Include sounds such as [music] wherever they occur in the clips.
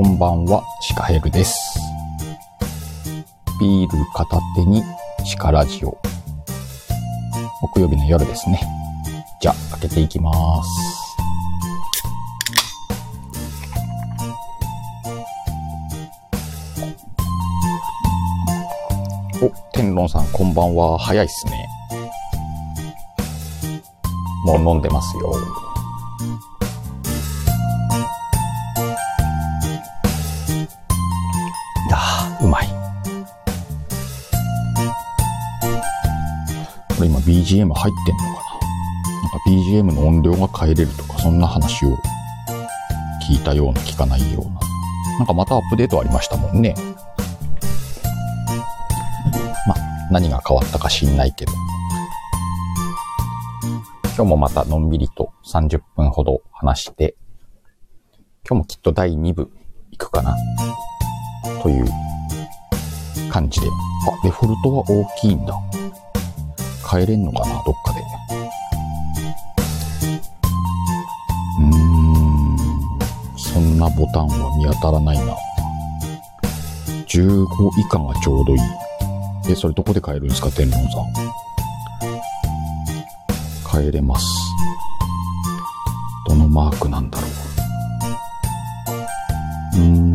こんばんは、シカヘルです。ビール片手にシカラジオ。木曜日の夜ですね。じゃあ、開けていきます。お、天論さんこんばんは。早いっすね。もう飲んでますよ。BGM 入ってんのかな？なんか BGM の音量が変えれるとか、そんな話を聞いたような聞かないような。なんかまたアップデートありましたもんね。ま、何が変わったか知んないけど。今日もまたのんびりと30分ほど話して、今日もきっと第2部行くかな？という感じで。あ、デフォルトは大きいんだ。変えれんのかなどっかで。うーん。そんなボタンは見当たらないな。15以下がちょうどいい。え、それどこで変えるんですか天皇さん。変えれます。どのマークなんだろう。うーん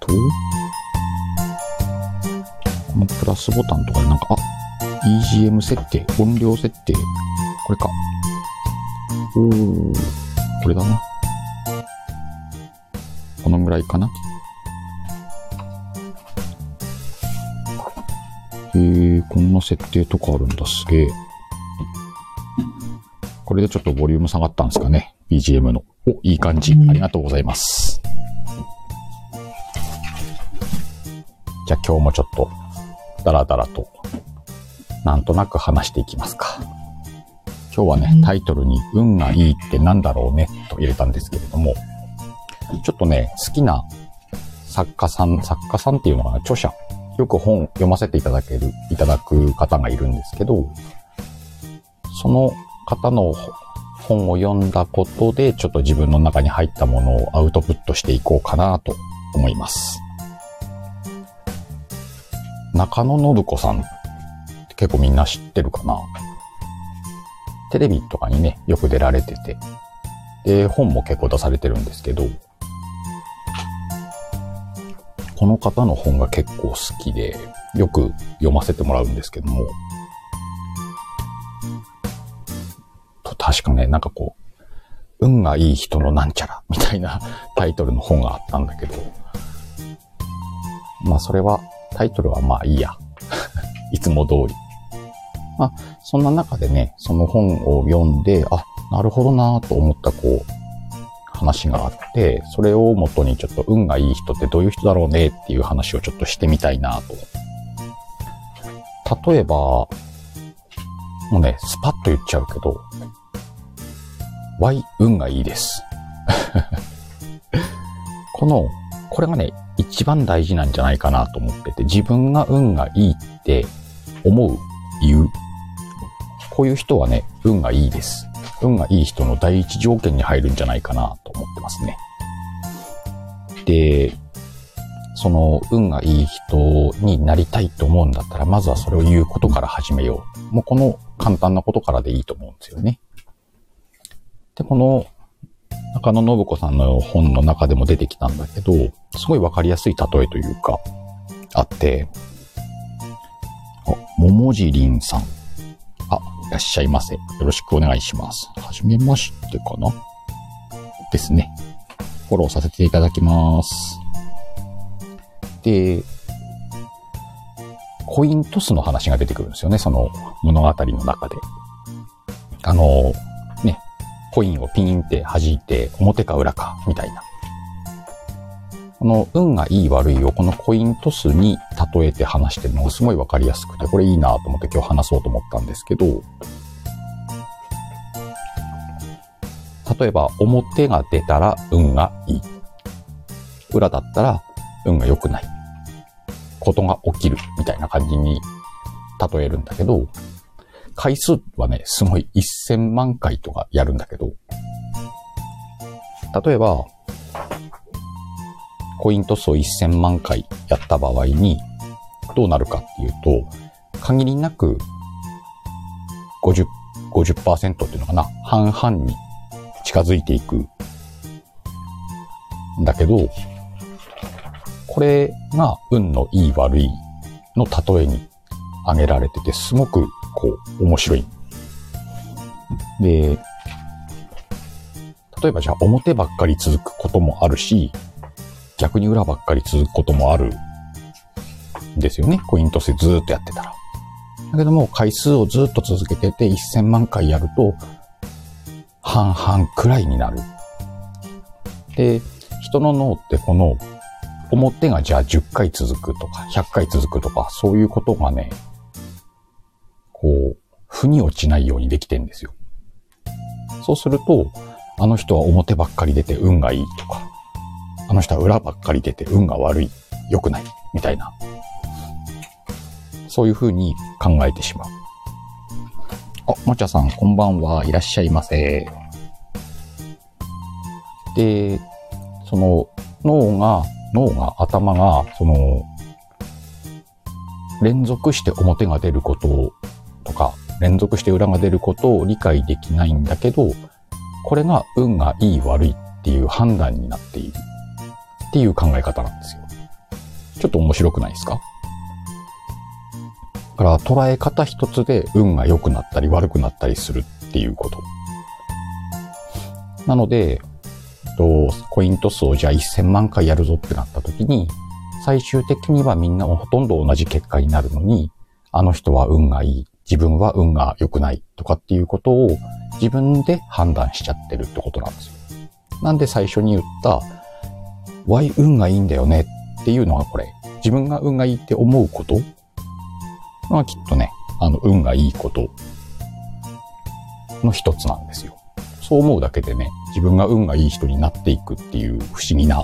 と、このプラスボタンとかでなんか、あ、BGM 設定、音量設定、これか。おー、これだな。このぐらいかな。へえ、こんな設定とかあるんだ、すげえ。これでちょっとボリューム下がったんですかね。BGM の。お、いい感じ。ありがとうございます。じゃあ今日もちょっと、だらだらと、なんとなく話していきますか。今日はね、タイトルに運がいいってなんだろうね、と入れたんですけれども、ちょっとね、好きな作家さん、作家さんっていうのかな、著者、よく本読ませていただける、いただく方がいるんですけど、その方の本を読んだことで、ちょっと自分の中に入ったものをアウトプットしていこうかなと思います。中野信子さん結構みんな知ってるかな。テレビとかにね、よく出られてて、で、本も結構出されてるんですけど、この方の本が結構好きで、よく読ませてもらうんですけども、と確かね、なんかこう、運がいい人のなんちゃらみたいな [laughs] タイトルの本があったんだけど、まあそれは、タイトルはまあいいや。[laughs] いつも通り。まあ、そんな中でね、その本を読んで、あ、なるほどなと思ったこう、話があって、それを元にちょっと運がいい人ってどういう人だろうねっていう話をちょっとしてみたいなと。例えば、もうね、スパッと言っちゃうけど、Y 運がいいです。[laughs] この、これがね、一番大事なんじゃないかなと思ってて、自分が運がいいって思う、言う。こういう人はね、運がいいです。運がいい人の第一条件に入るんじゃないかなと思ってますね。で、その運がいい人になりたいと思うんだったら、まずはそれを言うことから始めよう。もうこの簡単なことからでいいと思うんですよね。で、この中野信子さんの本の中でも出てきたんだけど、すごいわかりやすい例えというか、あって、あ、桃尻んさん。いらっしゃいませ。よろしくお願いします。はじめましてかな？ですね。フォローさせていただきます。で、コイントスの話が出てくるんですよね、その物語の中で。あの、ね、コインをピーンって弾いて、表か裏か、みたいな。この運がいい悪いをこのコイントスに例えて話してるのがすごいわかりやすくて、これいいなと思って今日話そうと思ったんですけど、例えば表が出たら運がいい。裏だったら運が良くない。ことが起きるみたいな感じに例えるんだけど、回数はね、すごい1000万回とかやるんだけど、例えば、コイントスを1000万回やった場合に、どうなるかっていうと、限りなく50、50%っていうのかな、半々に近づいていくんだけど、これが運のいい悪いの例えに挙げられてて、すごくこう面白い。で、例えばじゃあ表ばっかり続くこともあるし、逆に裏ばっかり続くこともあるんですよね。コイントスでずっとやってたら。だけども回数をずっと続けてて1000万回やると半々くらいになる。で、人の脳ってこの表がじゃあ10回続くとか100回続くとかそういうことがね、こう、腑に落ちないようにできてんですよ。そうすると、あの人は表ばっかり出て運がいいとか、の人は裏ばっかり出て運が悪い、良くない、みたいな。そういう風に考えてしまう。あ、もちゃさん、こんばんは。いらっしゃいませ。で、その、脳が、脳が、頭が、その、連続して表が出ることとか、連続して裏が出ることを理解できないんだけど、これが運がいい悪いっていう判断になっているっていう考え方なんですよ。ちょっと面白くないですか？だから捉え方一つで運が良くなったり悪くなったりするっていうこと。なので、とコイントスをじゃあ1000万回やるぞってなった時に、最終的にはみんなほとんど同じ結果になるのに、あの人は運がいい、自分は運が良くないとかっていうことを自分で判断しちゃってるってことなんですよ。なんで最初に言った、Y 運がいいんだよねっていうのがこれ、自分が運がいいって思うこと？がきっとね、あの、運がいいことの一つなんですよ。そう思うだけでね、自分が運がいい人になっていくっていう不思議な、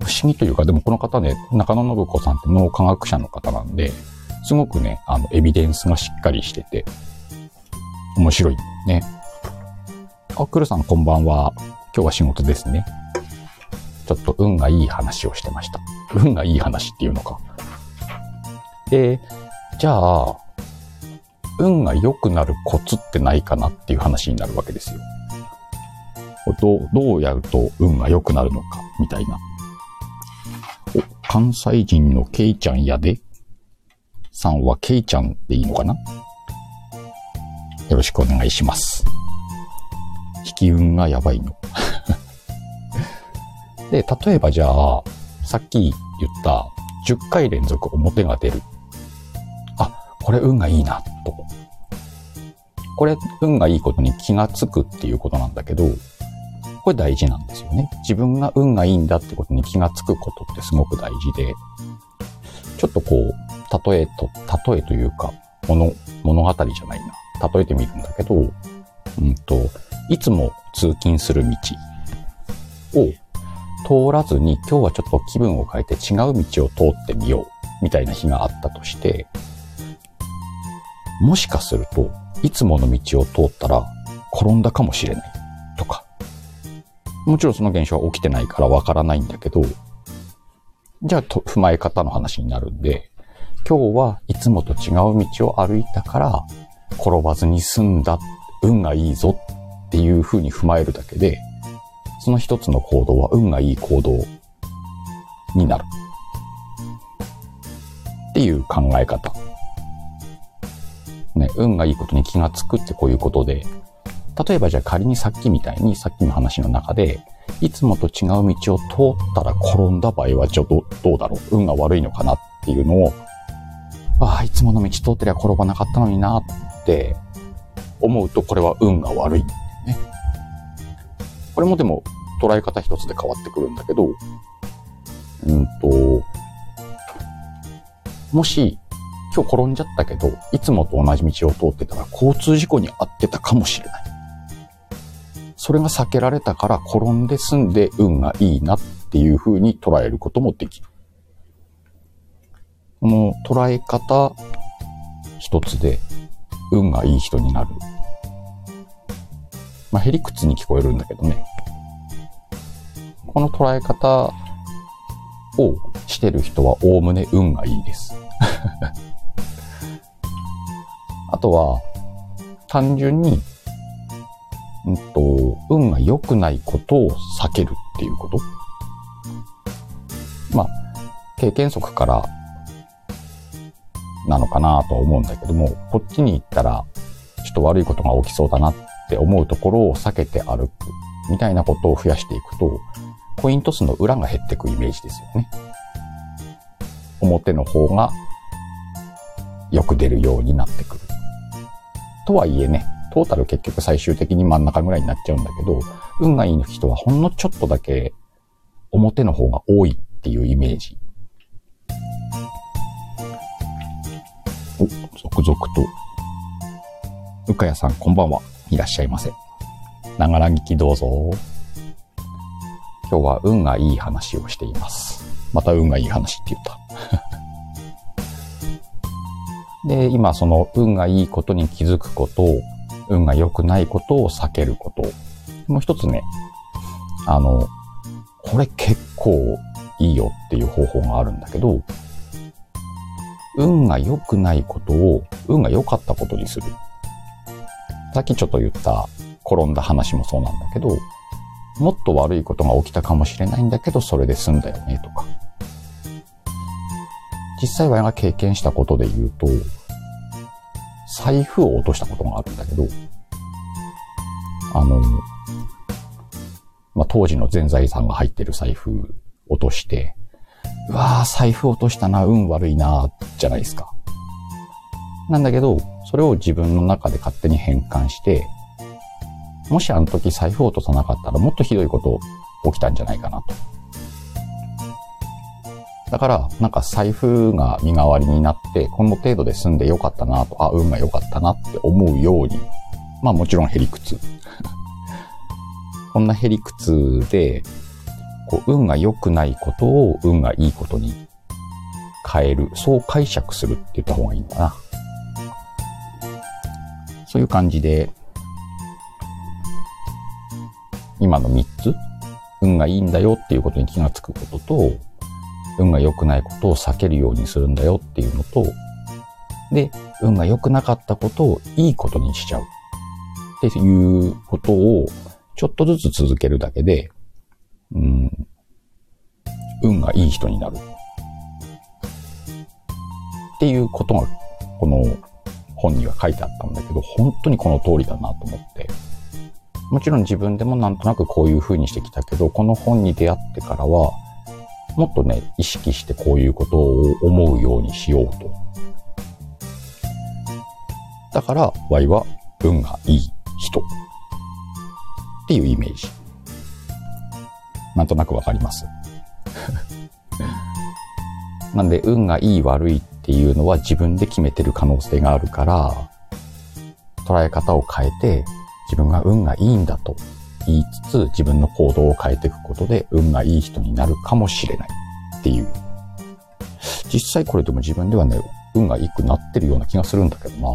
不思議というか、でもこの方ね、中野信子さんって脳科学者の方なんで、すごくね、あの、エビデンスがしっかりしてて、面白いね。あ、くるさんこんばんは。今日は仕事ですね。ちょっと運がいい話をしてました。運がいい話っていうのか。で、じゃあ、運が良くなるコツってないかなっていう話になるわけですよ。どう、どうやると運が良くなるのか、みたいな。お、関西人のケイちゃんやでさんはケイちゃんでいいのかな？よろしくお願いします。引き運がやばいの。で、例えばじゃあ、さっき言った10回連続表が出る。あ、これ運がいいな、と。これ運がいいことに気がつくっていうことなんだけど、これ大事なんですよね。自分が運がいいんだってことに気がつくことってすごく大事で、ちょっとこう、例えと、例えというか、物、物語じゃないな。例えてみるんだけど、うんと、いつも通勤する道を通らずに今日はちょっと気分を変えて違う道を通ってみようみたいな日があったとして、もしかするといつもの道を通ったら転んだかもしれないとか、もちろんその現象は起きてないからわからないんだけど、じゃあ踏まえ方の話になるんで、今日はいつもと違う道を歩いたから転ばずに済んだ運がいいぞっていう風に踏まえるだけで、その一つの行動は運がいい行動になる。っていう考え方。ね、運がいいことに気がつくってこういうことで、例えばじゃあ仮にさっきみたいにさっきの話の中で、いつもと違う道を通ったら転んだ場合はちょっとどうだろう？運が悪いのかなっていうのを、ああ、いつもの道通ってりゃ転ばなかったのになって思うとこれは運が悪いね。これもでも捉え方一つで変わってくるんだけど、うんと、もし、今日転んじゃったけど、いつもと同じ道を通ってたら交通事故に遭ってたかもしれない。それが避けられたから転んで済んで運がいいなっていう風に捉えることもできる。この捉え方一つで運がいい人になる。まあ、へりくつに聞こえるんだけどね。この捉え方をしてる人はおおむね運がいいです。[laughs] あとは、単純に、うんと、運が良くないことを避けるっていうこと。まあ、経験則からなのかなとは思うんだけども、こっちに行ったら、ちょっと悪いことが起きそうだなっって思うところを避けて歩くみたいなことを増やしていくと、コイントスの裏が減っていくイメージですよね。表の方がよく出るようになってくる。とはいえね、トータル結局最終的に真ん中ぐらいになっちゃうんだけど、運がいい人はほんのちょっとだけ表の方が多いっていうイメージ。お、続々と。うかやさんこんばんは。いらっしゃいませ。ながら聞きどうぞ。今日は運がいい話をしています。また運がいい話って言った。[laughs] で、今その運がいいことに気づくこと、運が良くないことを避けること。もう一つね、あの、これ結構いいよっていう方法があるんだけど、運が良くないことを運が良かったことにする。さっきちょっと言った転んだ話もそうなんだけど、もっと悪いことが起きたかもしれないんだけど、それで済んだよねとか。実際我が経験したことで言うと、財布を落としたことがあるんだけど、あの、まあ、当時の全財産が入ってる財布落として、うわー財布落としたな、運悪いな、じゃないですか。なんだけど、それを自分の中で勝手に変換して、もしあの時財布を落とさなかったらもっとひどいこと起きたんじゃないかなと。だから、なんか財布が身代わりになって、この程度で済んでよかったなと、あ、運が良かったなって思うように、まあもちろんヘリクツ。[laughs] こんなヘリクツで、こう、運が良くないことを運がいいことに変える。そう解釈するって言った方がいいのかな。そういう感じで、今の3つ、運がいいんだよっていうことに気がつくことと、運が良くないことを避けるようにするんだよっていうのと、で、運が良くなかったことをいいことにしちゃうっていうことをちょっとずつ続けるだけで、うん、運がいい人になる。っていうことが、この本には書いてあったんだけど、本当にこの通りだなと思って。もちろん自分でもなんとなくこういう風にしてきたけど、この本に出会ってからは、もっとね、意識してこういうことを思うようにしようと。だから、Y は運がいい人。っていうイメージ。なんとなくわかります。[laughs] なんで、運がいい悪いっっていうのは自分で決めてる可能性があるから、捉え方を変えて、自分が運がいいんだと言いつつ、自分の行動を変えていくことで、運がいい人になるかもしれないっていう。実際これでも自分ではね、運が良くなってるような気がするんだけどな。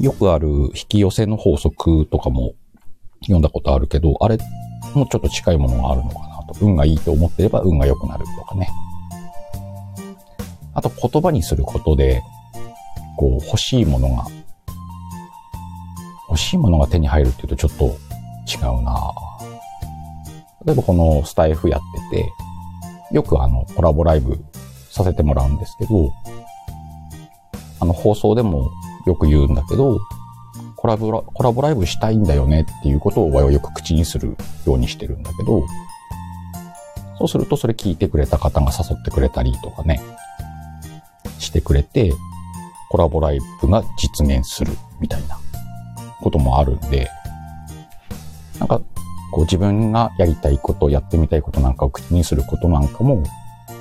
よくある引き寄せの法則とかも読んだことあるけど、あれもちょっと近いものがあるのかなと。運がいいと思ってれば運が良くなるとかね。あと言葉にすることで、こう欲しいものが、欲しいものが手に入るっていうとちょっと違うな。例えばこのスタイフやってて、よくあのコラボライブさせてもらうんですけど、あの放送でもよく言うんだけど、コラボラコラボライブしたいんだよねっていうことを我々はよく口にするようにしてるんだけど、そうするとそれ聞いてくれた方が誘ってくれたりとかね、してくれて、コラボライブが実現するみたいなこともあるんで、なんか、こう自分がやりたいこと、やってみたいことなんかを口にすることなんかも、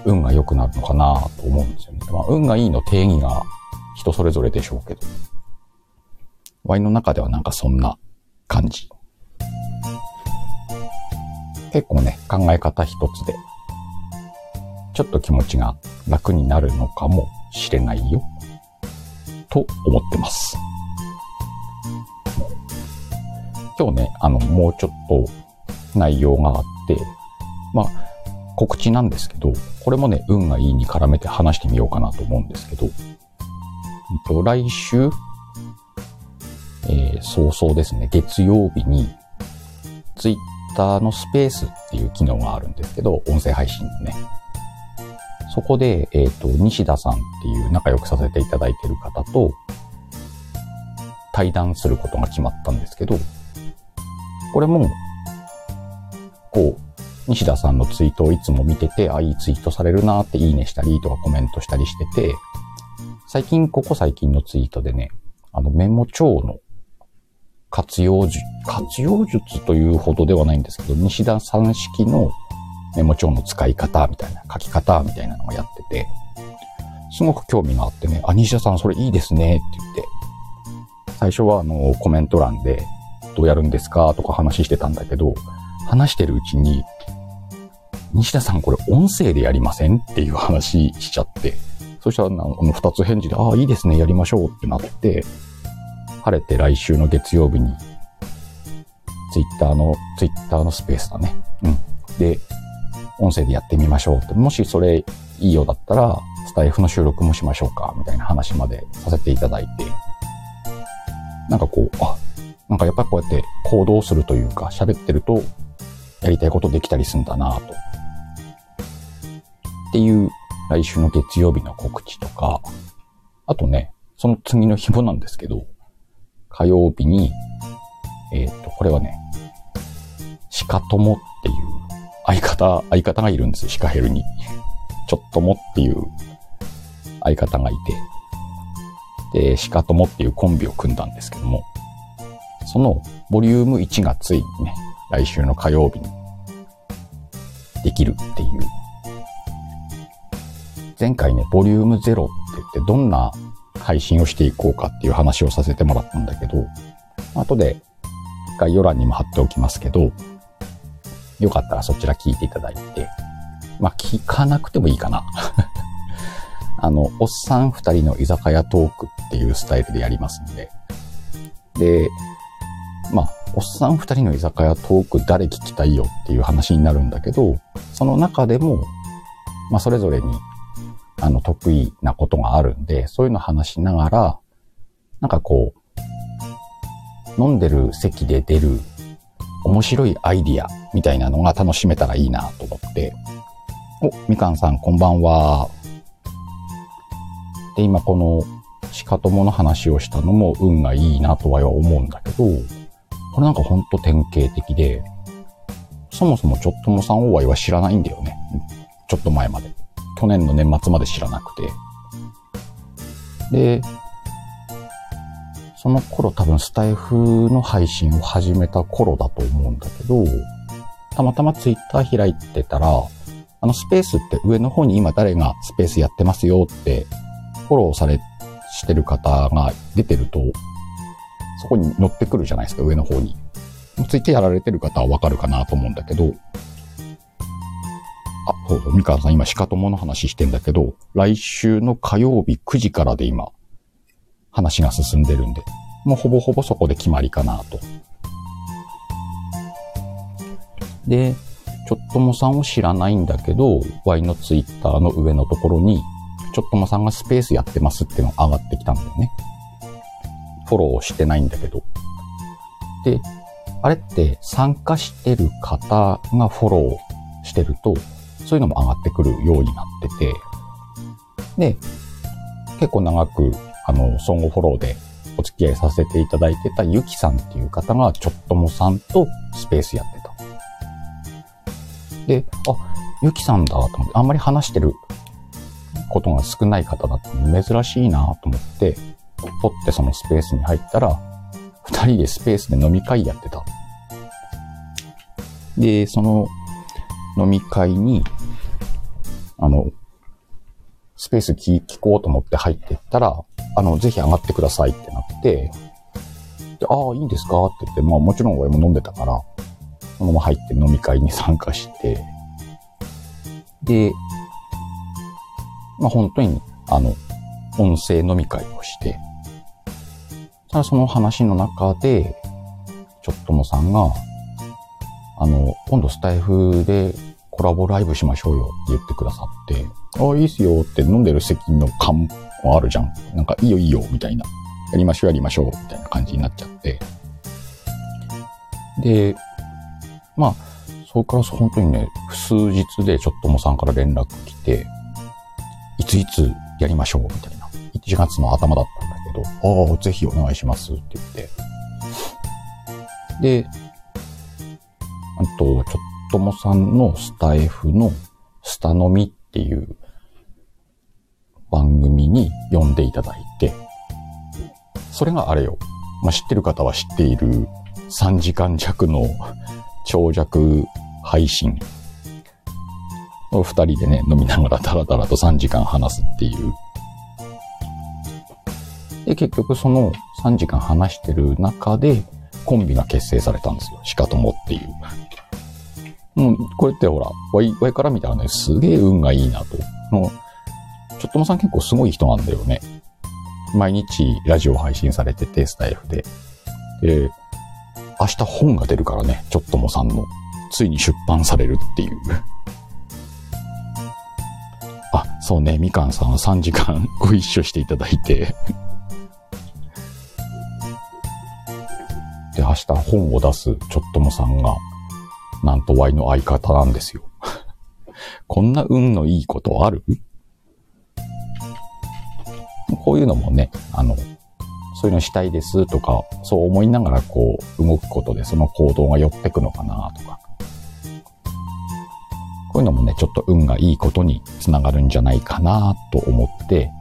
運が良くなるのかなと思うんですよね。まあ、運がいいの定義が人それぞれでしょうけど、ワイの中ではなんかそんな感じ。結構ね、考え方一つで、ちょっと気持ちが楽になるのかもしれないよ、と思ってます。今日ね、あの、もうちょっと内容があって、まあ、告知なんですけど、これもね、運がいいに絡めて話してみようかなと思うんですけど、来週、えー、早々ですね、月曜日に、ツイッターのスペースっていう機能があるんですけど、音声配信のね。そこで、えっ、ー、と、西田さんっていう仲良くさせていただいてる方と、対談することが決まったんですけど、これも、こう、西田さんのツイートをいつも見てて、あ、いいツイートされるなっていいねしたりとかコメントしたりしてて、最近、ここ最近のツイートでね、あのメモ帳の活用術、活用術というほどではないんですけど、西田さん式のメモ帳の使い方みたいな、書き方みたいなのをやってて、すごく興味があってね、あ、西田さんそれいいですねって言って、最初はあのコメント欄でどうやるんですかとか話してたんだけど、話してるうちに、西田さんこれ音声でやりませんっていう話しちゃって、そしたら、あの、二つ返事で、ああ、いいですね、やりましょうってなって、晴れて来週の月曜日に、ツイッターの、ツイッターのスペースだね。うん。で、音声でやってみましょうって、もしそれいいようだったら、スタイフの収録もしましょうか、みたいな話までさせていただいて、なんかこう、あ、なんかやっぱりこうやって行動するというか、喋ってると、やりたいことできたりするんだなと。っていう来週の月曜日の告知とか、あとね、その次の日もなんですけど、火曜日に、えっ、ー、と、これはね、鹿友っていう相方、相方がいるんですよ、鹿ヘルに。ちょっともっていう相方がいて、で、鹿友っていうコンビを組んだんですけども、そのボリューム1がついにね、来週の火曜日にできるっていう。前回ね、ボリューム0って言ってどんな配信をしていこうかっていう話をさせてもらったんだけど、後で概要欄にも貼っておきますけど、よかったらそちら聞いていただいて、まあ聞かなくてもいいかな。[laughs] あの、おっさん二人の居酒屋トークっていうスタイルでやりますんで。で、まあ、おっさん二人の居酒屋トーク誰聞きたいよっていう話になるんだけど、その中でも、まあそれぞれにあの、得意なことがあるんで、そういうの話しながら、なんかこう、飲んでる席で出る面白いアイディアみたいなのが楽しめたらいいなと思って。お、みかんさんこんばんは。で、今この鹿友の話をしたのも運がいいなとは思うんだけど、これなんかほんと典型的で、そもそもちょっともさんお会いは知らないんだよね。ちょっと前まで。去年の年末まで知らなくて。で、その頃多分スタイフの配信を始めた頃だと思うんだけど、たまたまツイッター開いてたら、あのスペースって上の方に今誰がスペースやってますよってフォローされ、してる方が出てると、そこに乗ってくるじゃないですか、上の方に。ツイッターやられてる方はわかるかなと思うんだけど、あ、そうそう、三河さん今、鹿友の話してんだけど、来週の火曜日9時からで今、話が進んでるんで、もうほぼほぼそこで決まりかなと。で、ちょっともさんを知らないんだけど、Y のツイッターの上のところに、ちょっともさんがスペースやってますっていうのが上がってきたんだよね。フォローしてないんだけど。で、あれって参加してる方がフォローしてると、そういうのも上がってくるようになってて、で、結構長く、あの、相互フォローでお付き合いさせていただいてたゆきさんっていう方が、ちょっともさんとスペースやってた。で、あ、ゆきさんだと思って、あんまり話してることが少ない方だったので、珍しいなと思って、ポってそのスペースに入ったら、二人でスペースで飲み会やってた。で、その飲み会に、あの、スペース聞聞こうと思って入ってったら、あの、ぜひ上がってくださいってなって、でああ、いいんですか？って言って、まあもちろん俺も飲んでたから、そのまま入って飲み会に参加して、で、まあ本当に、あの、音声飲み会をして、ただその話の中で、ちょっともさんが、あの、今度スタイフでコラボライブしましょうよって言ってくださって、ああ、いいっすよって飲んでる席の感もあるじゃん。なんか、いいよいいよ、みたいな。やりましょうやりましょう、みたいな感じになっちゃって。で、まあ、それから本当にね、数日でちょっともさんから連絡来て、いついつやりましょう、みたいな。1月の頭だったんだけど、ああ、ぜひお願いしますって言って。で、あと、ちょっともさんのスタイフのスタ飲みっていう番組に呼んでいただいて、それがあれよ。まあ、知ってる方は知っている3時間弱の長尺配信。二人でね、飲みながらダラダラと3時間話すっていう。で、結局その3時間話してる中でコンビが結成されたんですよ。しかともっていう。もう、こうやってほら、ワイ、ワイから見たらね、すげえ運がいいなと。ちょっともさん結構すごい人なんだよね。毎日ラジオ配信されてて、スタイフで。で、明日本が出るからね、ちょっともさんの。ついに出版されるっていう。あ、そうね、みかんさんは3時間 [laughs] ご一緒していただいて。で、明日本を出すちょっともさんが、なんと Y の相方なんですよ。[laughs] こんな運のいいことある？こういうのもね、あの、そういうのしたいですとか、そう思いながらこう動くことでその行動が寄ってくのかなとか。こういうのもね、ちょっと運がいいことにつながるんじゃないかなと思って、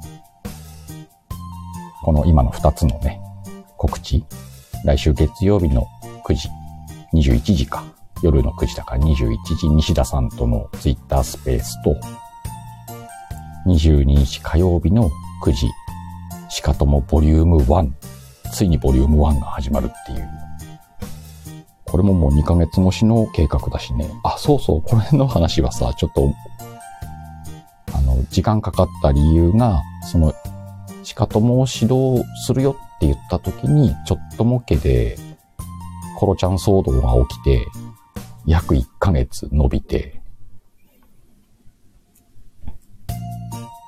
この今の2つのね、告知、来週月曜日の9時、21時か、夜の9時だから21時西田さんとのツイッタースペースと、22日火曜日の9時、しかともボリューム1、ついにボリューム1が始まるっていう。これももう2ヶ月越しの計画だしね。あ、そうそう、これの話はさ、ちょっと、あの、時間かかった理由が、その、しかともを指導するよって言った時に、ちょっとも家で、コロちゃん騒動が起きて、約1ヶ月伸びて、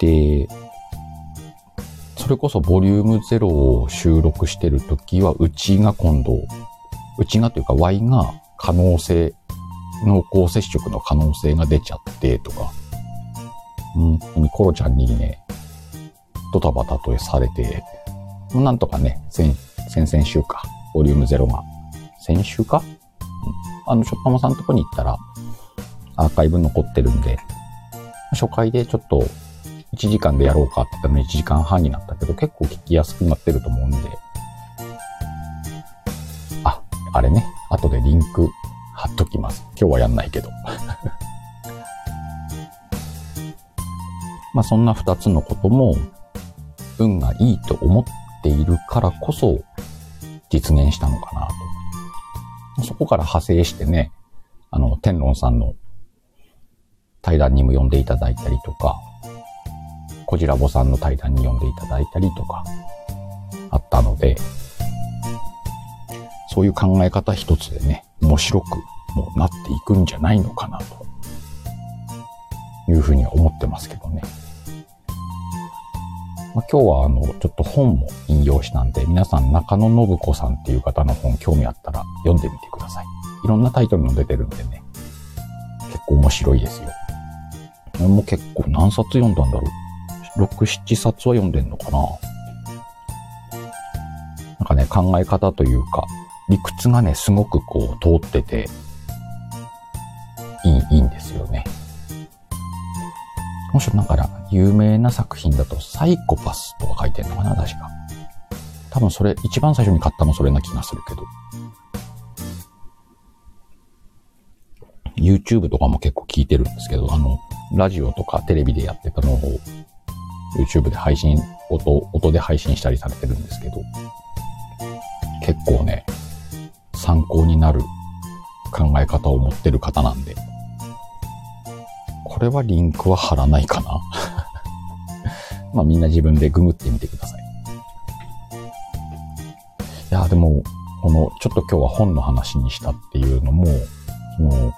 で、それこそボリューム0を収録してる時は、うちが今度、うちがというか Y が可能性、濃厚接触の可能性が出ちゃってとか、本当にコロちゃんにね、ドタバタとされて、なんとかね、先、先々週か、ボリューム0が、先週か、うん、あの、しょっぱまさんのとこに行ったら、アーカイブ残ってるんで、初回でちょっと1時間でやろうかって言ったのに1時間半になったけど、結構聞きやすくなってると思うんで。あ、あれね。後でリンク貼っときます。今日はやんないけど。[laughs] まあそんな2つのことも、運がいいと思っているからこそ実現したのかなと。そこから派生してね、あの、天論さんの対談にも呼んでいただいたりとか、こじらぼさんの対談に呼んでいただいたりとか、あったので、そういう考え方一つでね、面白くもなっていくんじゃないのかな、というふうに思ってますけどね。まあ、今日はあの、ちょっと本も引用したんで、皆さん中野信子さんっていう方の本興味あったら読んでみてください。いろんなタイトルも出てるんでね、結構面白いですよ。俺も結構何冊読んだんだろう。6、7冊は読んでんのかな？なんかね、考え方というか、理屈がね、すごくこう通ってて、いい、いいんですよね。もしだから、有名な作品だと、サイコパスとか書いてんのかな、確か。多分それ、一番最初に買ったのそれな気がするけど。YouTube とかも結構聞いてるんですけど、あの、ラジオとかテレビでやってたのを、YouTube で配信、音、音で配信したりされてるんですけど、結構ね、参考になる考え方を持ってる方なんで、これはリンクは貼らないかな。[laughs] まあみんな自分でググってみてください。いや、でも、この、ちょっと今日は本の話にしたっていうのも、その、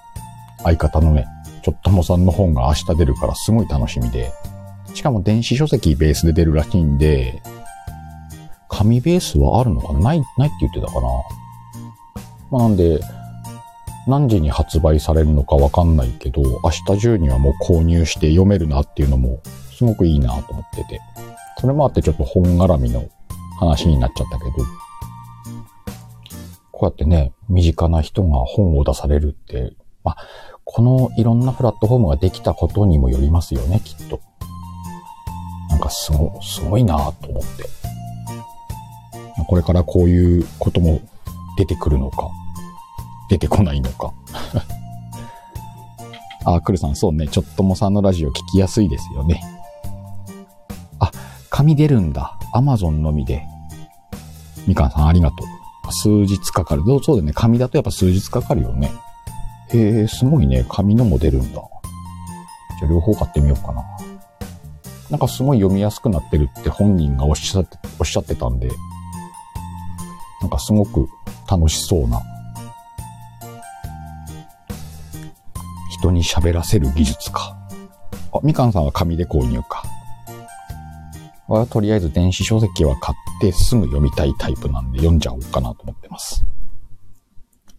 相方のね、ちょっともさんの本が明日出るからすごい楽しみで、しかも電子書籍ベースで出るらしいんで、紙ベースはあるのかな？ない、ないって言ってたかな？まあなんで、何時に発売されるのかわかんないけど、明日中にはもう購入して読めるなっていうのもすごくいいなと思ってて。それもあってちょっと本絡みの話になっちゃったけど、こうやってね、身近な人が本を出されるって、まあ、このいろんなプラットフォームができたことにもよりますよね、きっと。かすご、すごいなと思って。これからこういうことも出てくるのか、出てこないのか。[laughs] あ、くるさん、そうね。ちょっともさんのラジオ聞きやすいですよね。あ、紙出るんだ。アマゾンのみで。みかんさん、ありがとう。数日かかる。そうだね。紙だとやっぱ数日かかるよね。へえ、すごいね。紙のも出るんだ。じゃあ両方買ってみようかな。なんかすごい読みやすくなってるって本人がおっしゃって、おっしゃってたんで、なんかすごく楽しそうな人に喋らせる技術か。あ、みかんさんは紙で購入か。はとりあえず電子書籍は買ってすぐ読みたいタイプなんで読んじゃおうかなと思ってます。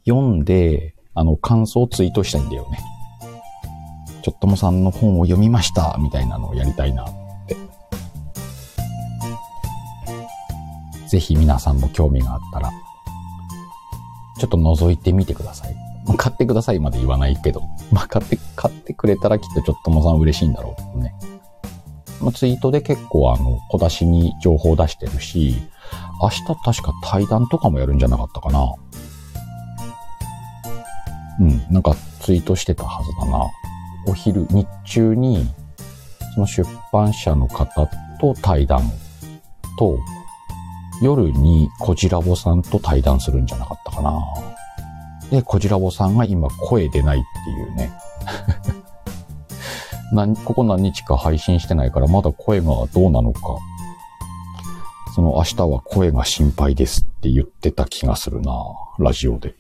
読んで、あの、感想をツイートしたいんだよね。ちょっともさんの本を読みました、みたいなのをやりたいなぜひ皆さんも興味があったら、ちょっと覗いてみてください。買ってくださいまで言わないけど。まあ、買って、買ってくれたらきっとちょっともさん嬉しいんだろうね。まあ、ツイートで結構あの、小出しに情報出してるし、明日確か対談とかもやるんじゃなかったかな。うん、なんかツイートしてたはずだな。お昼、日中に、その出版社の方と対談と、夜にこじらぼさんと対談するんじゃなかったかな。で、こじらぼさんが今声出ないっていうね。[laughs] 何、ここ何日か配信してないからまだ声がどうなのか。その明日は声が心配ですって言ってた気がするなラジオで。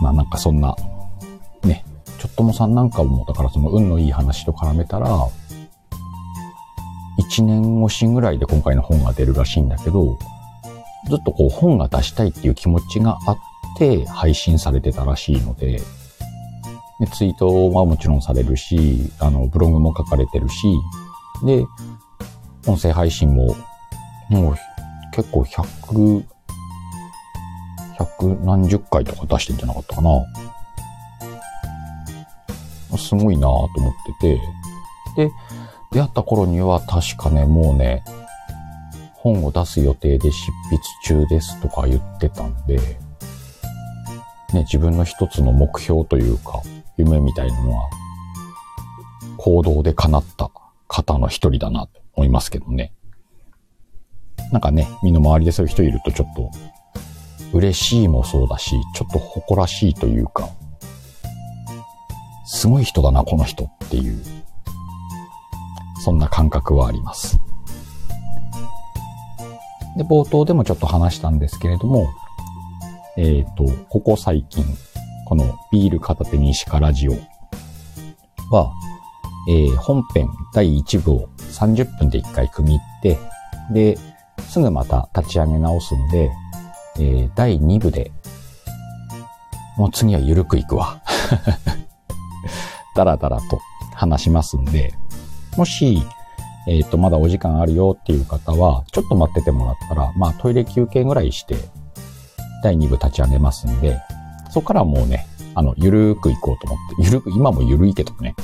まあなんかそんな、ね、ちょっともさんなんかも、だからその運のいい話と絡めたら、1年越しぐらいで今回の本が出るらしいんだけど、ずっとこう本が出したいっていう気持ちがあって配信されてたらしいので、でツイートはもちろんされるし、あの、ブログも書かれてるし、で、音声配信も、もう結構100、100何十回とか出してんじゃなかったかな。すごいなぁと思ってて、で、出会った頃には確かね、もうね、本を出す予定で執筆中ですとか言ってたんで、ね、自分の一つの目標というか、夢みたいなのは、行動で叶った方の一人だなと思いますけどね。なんかね、身の回りでそういう人いるとちょっと、嬉しいもそうだし、ちょっと誇らしいというか、すごい人だな、この人っていう、そんな感覚はあります。で、冒頭でもちょっと話したんですけれども、えっ、ー、と、ここ最近、このビール片手に石かラジオは、えー、本編第1部を30分で1回組み入って、で、すぐまた立ち上げ直すんで、えー、第2部で、もう次はゆるくいくわ。だらだらと話しますんで、もし、えっ、ー、と、まだお時間あるよっていう方は、ちょっと待っててもらったら、まあトイレ休憩ぐらいして、第2部立ち上げますんで、そこからもうね、あの、ゆるーく行こうと思って、ゆるく、今もゆるいけどね。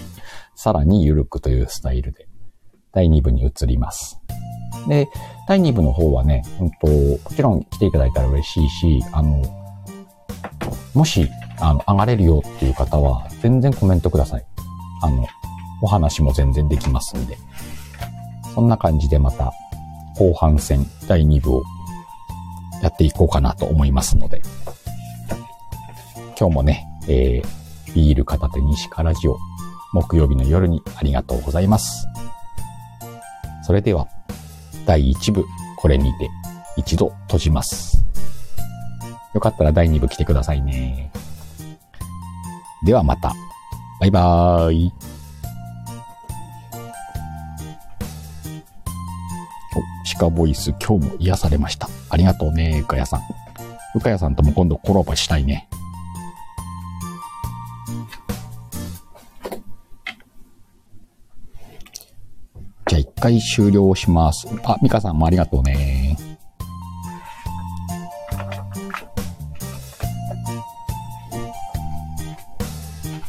[laughs] さらにゆるくというスタイルで、第2部に移ります。で、第2部の方はね、うんと、もちろん来ていただいたら嬉しいし、あの、もし、あの、上がれるよっていう方は、全然コメントください。あの、お話も全然できますんで。そんな感じでまた後半戦第2部をやっていこうかなと思いますので、今日もね、えー、ビール片手に石からジオ、木曜日の夜にありがとうございます。それでは、第1部、これにて一度閉じます。よかったら第2部来てくださいね。ではまた。バイバーイ。カボイス今日も癒されました。ありがとうね、うかやさん。うかやさんとも今度コラボしたいね。じゃあ一回終了します。あ、ミカさんもありがとうね。